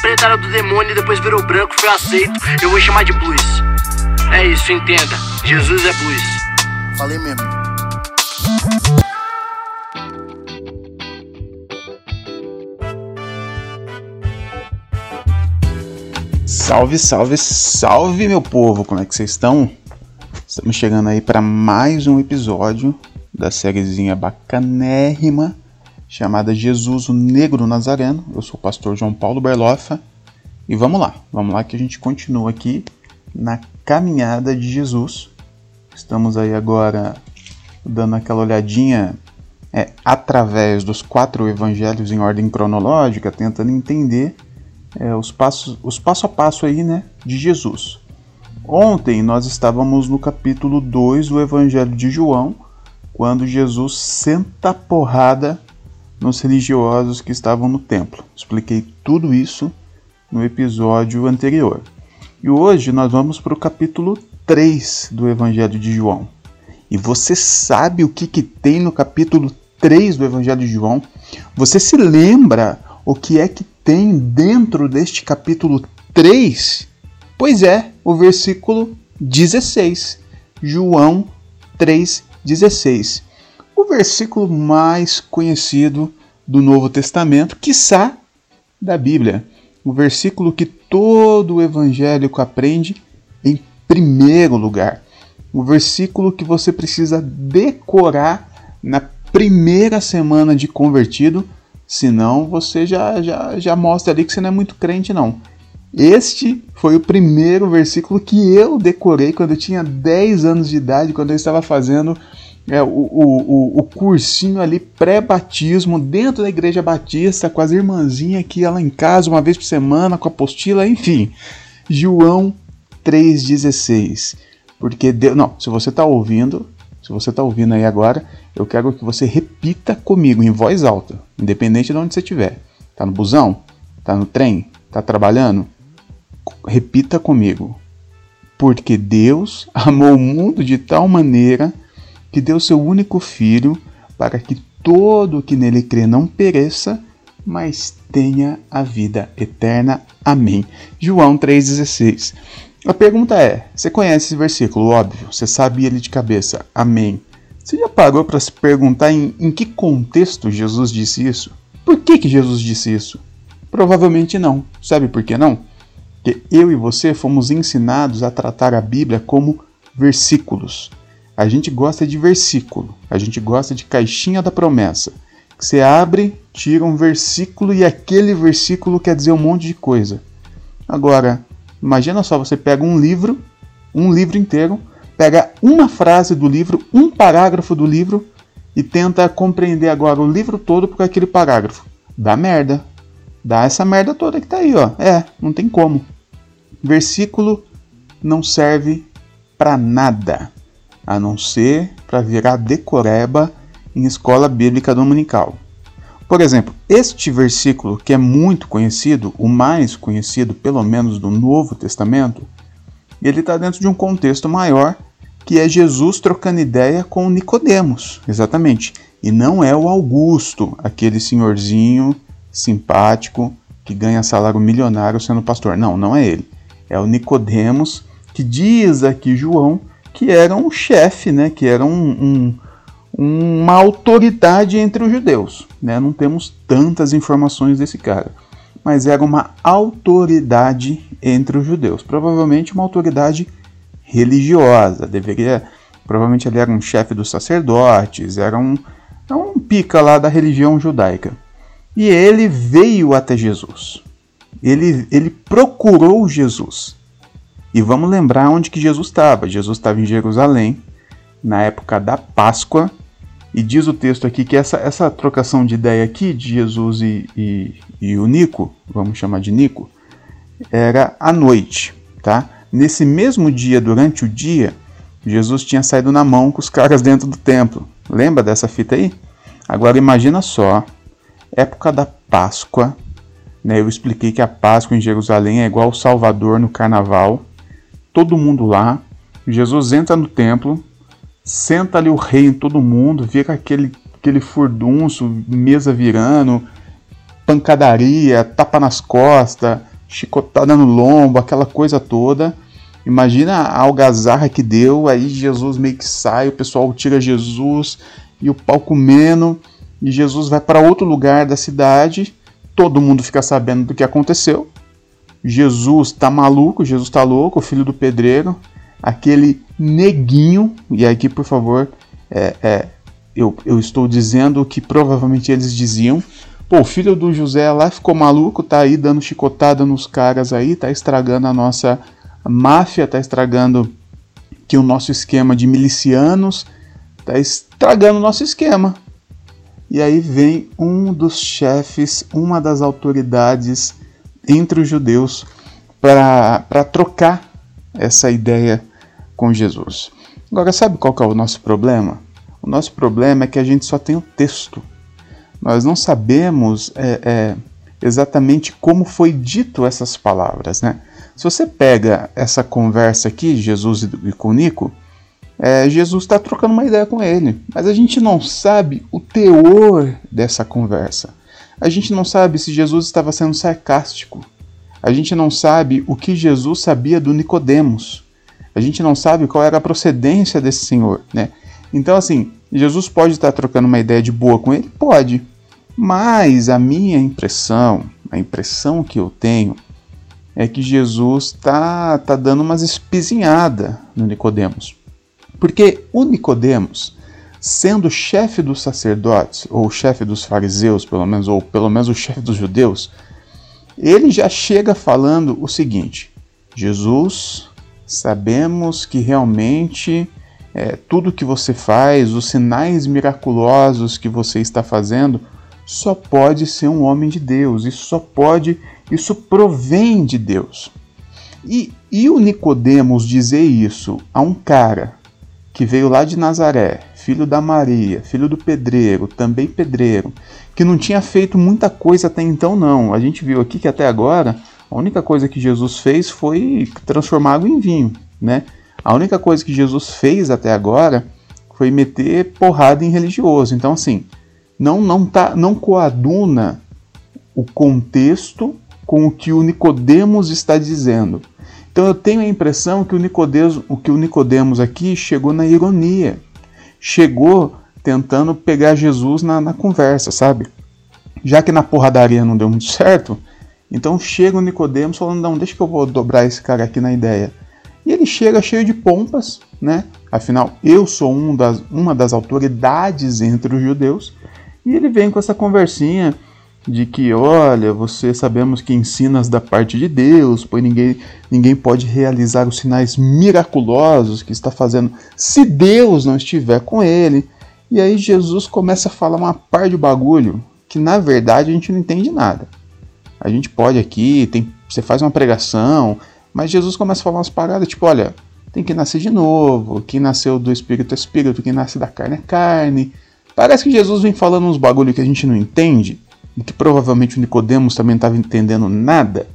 preta era do demônio e depois virou branco, foi aceito. Eu vou chamar de blues. É isso, entenda. Jesus é blues. Falei mesmo. Salve, salve, salve, meu povo! Como é que vocês estão? Estamos chegando aí para mais um episódio da sériezinha bacanérrima chamada Jesus, o Negro Nazareno. Eu sou o pastor João Paulo Berloffa e vamos lá, vamos lá que a gente continua aqui na caminhada de Jesus. Estamos aí agora dando aquela olhadinha é, através dos quatro evangelhos em ordem cronológica, tentando entender é, os, passos, os passo a passo aí, né, de Jesus. Ontem nós estávamos no capítulo 2 do Evangelho de João, quando Jesus senta a porrada nos religiosos que estavam no templo. Expliquei tudo isso no episódio anterior. E hoje nós vamos para o capítulo 3 do Evangelho de João. E você sabe o que, que tem no capítulo 3 do Evangelho de João? Você se lembra o que é que tem dentro deste capítulo 3? Pois é, o versículo 16. João 3,16. O versículo mais conhecido do Novo Testamento, quiçá da Bíblia. O versículo que todo evangélico aprende em primeiro lugar. O versículo que você precisa decorar na primeira semana de convertido, senão você já, já, já mostra ali que você não é muito crente, não. Este foi o primeiro versículo que eu decorei quando eu tinha 10 anos de idade, quando eu estava fazendo é, o, o, o, cursinho ali pré-batismo dentro da igreja batista com as irmãzinhas que ia lá em casa uma vez por semana com a apostila, enfim. João 3,16. Porque Deus. Não, se você está ouvindo, se você está ouvindo aí agora, eu quero que você repita comigo em voz alta, independente de onde você estiver. Tá no busão? Tá no trem? Tá trabalhando? repita comigo. Porque Deus amou o mundo de tal maneira que deu seu único filho para que todo o que nele crê não pereça, mas tenha a vida eterna. Amém. João 3,16. A pergunta é: você conhece esse versículo? Óbvio, você sabe ele de cabeça. Amém. Você já parou para se perguntar em, em que contexto Jesus disse isso? Por que, que Jesus disse isso? Provavelmente não. Sabe por que não? que eu e você fomos ensinados a tratar a Bíblia como versículos. A gente gosta de versículo, a gente gosta de caixinha da promessa. Você abre, tira um versículo e aquele versículo quer dizer um monte de coisa. Agora, imagina só, você pega um livro, um livro inteiro, pega uma frase do livro, um parágrafo do livro e tenta compreender agora o livro todo por aquele parágrafo. Dá merda. Dá essa merda toda que tá aí, ó. É, não tem como versículo não serve para nada, a não ser para virar decoreba em escola bíblica dominical. Por exemplo, este versículo, que é muito conhecido, o mais conhecido, pelo menos do Novo Testamento, ele está dentro de um contexto maior, que é Jesus trocando ideia com Nicodemos, exatamente. E não é o Augusto, aquele senhorzinho simpático que ganha salário milionário sendo pastor. Não, não é ele é o Nicodemos, que diz aqui João que era um chefe, né, que era um, um, uma autoridade entre os judeus. Né? Não temos tantas informações desse cara, mas era uma autoridade entre os judeus. Provavelmente uma autoridade religiosa. Deveria, provavelmente ele era um chefe dos sacerdotes, era um, era um pica lá da religião judaica. E ele veio até Jesus ele, ele procurou Jesus. E vamos lembrar onde que Jesus estava. Jesus estava em Jerusalém, na época da Páscoa. E diz o texto aqui que essa, essa trocação de ideia aqui de Jesus e, e, e o Nico, vamos chamar de Nico, era à noite, tá? Nesse mesmo dia, durante o dia, Jesus tinha saído na mão com os caras dentro do templo. Lembra dessa fita aí? Agora imagina só, época da Páscoa, né? Eu expliquei que a Páscoa em Jerusalém é igual ao Salvador no Carnaval. Todo mundo lá. Jesus entra no templo, senta ali o rei em todo mundo, vira aquele, aquele furdunço, mesa virando, pancadaria, tapa nas costas, chicotada no lombo, aquela coisa toda. Imagina a algazarra que deu, aí Jesus meio que sai, o pessoal tira Jesus e o pau comendo, e Jesus vai para outro lugar da cidade, todo mundo fica sabendo do que aconteceu. Jesus tá maluco, Jesus tá louco, o filho do pedreiro, aquele neguinho, e aqui por favor, é, é, eu, eu estou dizendo o que provavelmente eles diziam. Pô, o filho do José lá ficou maluco, tá aí dando chicotada nos caras aí, tá estragando a nossa máfia, tá estragando que o nosso esquema de milicianos, tá estragando o nosso esquema. E aí vem um dos chefes, uma das autoridades entre os judeus para trocar essa ideia com Jesus. Agora, sabe qual é o nosso problema? O nosso problema é que a gente só tem o texto. Nós não sabemos é, é, exatamente como foi dito essas palavras. Né? Se você pega essa conversa aqui, Jesus e com Nico, é, Jesus está trocando uma ideia com ele, mas a gente não sabe o teor dessa conversa. A gente não sabe se Jesus estava sendo sarcástico. A gente não sabe o que Jesus sabia do Nicodemos. A gente não sabe qual era a procedência desse senhor, né? Então, assim, Jesus pode estar trocando uma ideia de boa com ele? Pode. Mas a minha impressão, a impressão que eu tenho, é que Jesus está tá dando umas espizinhadas no Nicodemos. Porque o Nicodemos, sendo chefe dos sacerdotes, ou chefe dos fariseus, pelo menos, ou pelo menos o chefe dos judeus, ele já chega falando o seguinte: Jesus, sabemos que realmente é, tudo que você faz, os sinais miraculosos que você está fazendo, só pode ser um homem de Deus. Isso só pode, isso provém de Deus. E, e o Nicodemos dizer isso a um cara que veio lá de Nazaré, filho da Maria, filho do pedreiro, também pedreiro, que não tinha feito muita coisa até então, não. A gente viu aqui que até agora a única coisa que Jesus fez foi transformar água em vinho, né? A única coisa que Jesus fez até agora foi meter porrada em religioso. Então, assim, não não tá, não coaduna o contexto com o que o Nicodemos está dizendo. Então eu tenho a impressão que o Nicodemos, o que o Nicodemos aqui chegou na ironia, chegou tentando pegar Jesus na, na conversa, sabe? Já que na porradaria não deu muito certo, então chega o Nicodemos falando, não, deixa que eu vou dobrar esse cara aqui na ideia. E ele chega cheio de pompas, né? Afinal, eu sou um das, uma das autoridades entre os judeus, e ele vem com essa conversinha de que, olha, você sabemos que ensinas da parte de Deus, pois ninguém, ninguém pode realizar os sinais miraculosos que está fazendo se Deus não estiver com ele. E aí Jesus começa a falar uma par de bagulho que na verdade a gente não entende nada. A gente pode aqui, tem, você faz uma pregação, mas Jesus começa a falar umas paradas tipo, olha, tem que nascer de novo, quem nasceu do Espírito é Espírito, quem nasce da carne é carne. Parece que Jesus vem falando uns bagulho que a gente não entende e que provavelmente o Nicodemos também estava entendendo nada.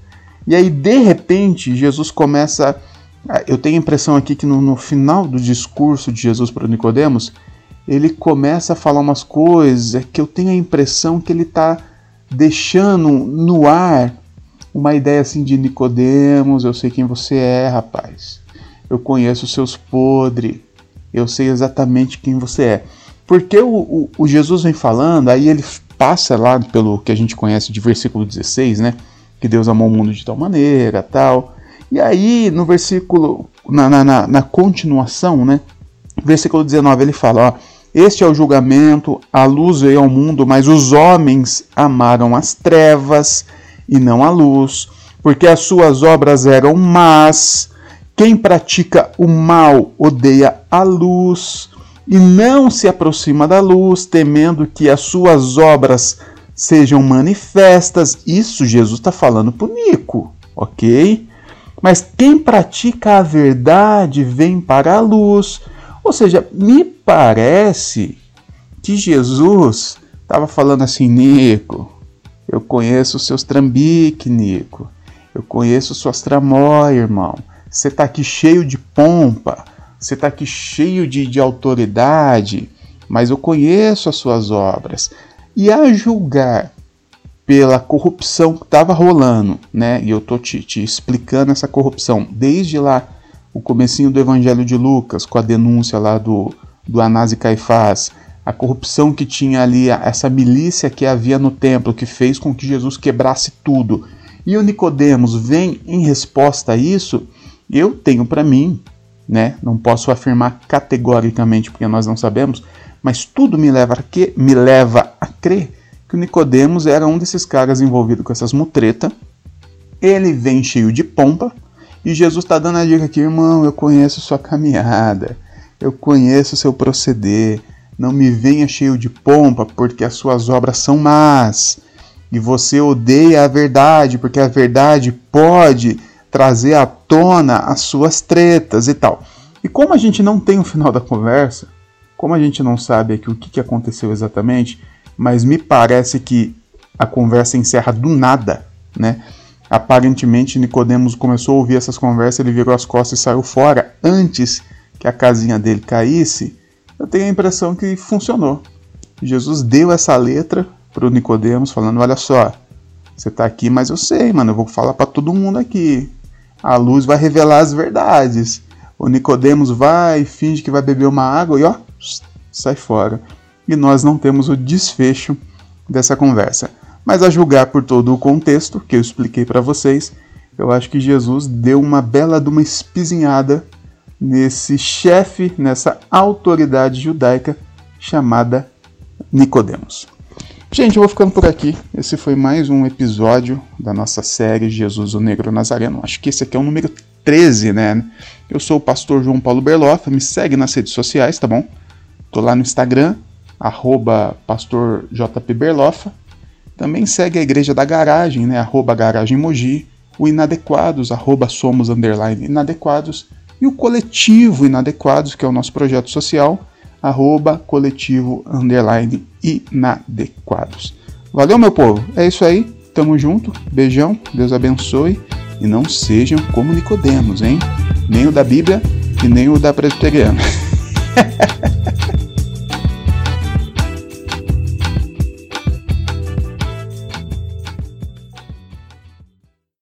E aí, de repente, Jesus começa. Eu tenho a impressão aqui que no, no final do discurso de Jesus para Nicodemos, ele começa a falar umas coisas que eu tenho a impressão que ele está deixando no ar uma ideia assim de Nicodemos, eu sei quem você é, rapaz. Eu conheço os seus podres. Eu sei exatamente quem você é. Porque o, o, o Jesus vem falando, aí ele passa lá pelo que a gente conhece de versículo 16, né? Que Deus amou o mundo de tal maneira, tal. E aí, no versículo, na, na, na continuação, né? Versículo 19, ele fala: ó, Este é o julgamento, a luz veio ao mundo, mas os homens amaram as trevas e não a luz, porque as suas obras eram más. Quem pratica o mal odeia a luz e não se aproxima da luz, temendo que as suas obras sejam manifestas. Isso Jesus está falando para Nico, ok? Mas quem pratica a verdade vem para a luz. Ou seja, me parece que Jesus estava falando assim, Nico, eu conheço os seus trambiques, Nico. Eu conheço suas tramóias, irmão. Você está aqui cheio de pompa você está aqui cheio de, de autoridade, mas eu conheço as suas obras. E a julgar pela corrupção que estava rolando, né? E eu tô te, te, explicando essa corrupção desde lá o comecinho do Evangelho de Lucas, com a denúncia lá do, do Anás e Caifás, a corrupção que tinha ali, essa milícia que havia no templo, que fez com que Jesus quebrasse tudo. E o Nicodemos vem em resposta a isso, eu tenho para mim, né? Não posso afirmar categoricamente porque nós não sabemos, mas tudo me leva a, que, me leva a crer que o Nicodemos era um desses caras envolvido com essas mutretas. Ele vem cheio de pompa e Jesus está dando a dica aqui, irmão, eu conheço sua caminhada, eu conheço seu proceder. Não me venha cheio de pompa, porque as suas obras são más. E você odeia a verdade, porque a verdade pode trazer à tona as suas tretas e tal. E como a gente não tem o final da conversa, como a gente não sabe aqui o que aconteceu exatamente, mas me parece que a conversa encerra do nada, né? Aparentemente Nicodemos começou a ouvir essas conversas, ele virou as costas e saiu fora antes que a casinha dele caísse. Eu tenho a impressão que funcionou. Jesus deu essa letra para o Nicodemos, falando: olha só, você está aqui, mas eu sei, mano, eu vou falar para todo mundo aqui. A luz vai revelar as verdades. O Nicodemos vai, finge que vai beber uma água e ó, sai fora e nós não temos o desfecho dessa conversa. Mas a julgar por todo o contexto que eu expliquei para vocês, eu acho que Jesus deu uma bela de uma espizinhada nesse chefe, nessa autoridade judaica chamada Nicodemos. Gente, eu vou ficando por aqui. Esse foi mais um episódio da nossa série Jesus o Negro Nazareno. Acho que esse aqui é o número 13, né? Eu sou o pastor João Paulo Berloff, me segue nas redes sociais, tá bom? Tô lá no Instagram, arroba pastor JP Berlofa. Também segue a Igreja da Garagem, né, arroba Garagem Mogi, o Inadequados, arroba Somos Underline Inadequados, e o Coletivo Inadequados, que é o nosso projeto social, arroba Coletivo Underline Inadequados. Valeu, meu povo, é isso aí, tamo junto, beijão, Deus abençoe, e não sejam como Nicodemos, hein? Nem o da Bíblia e nem o da Presbiteriana.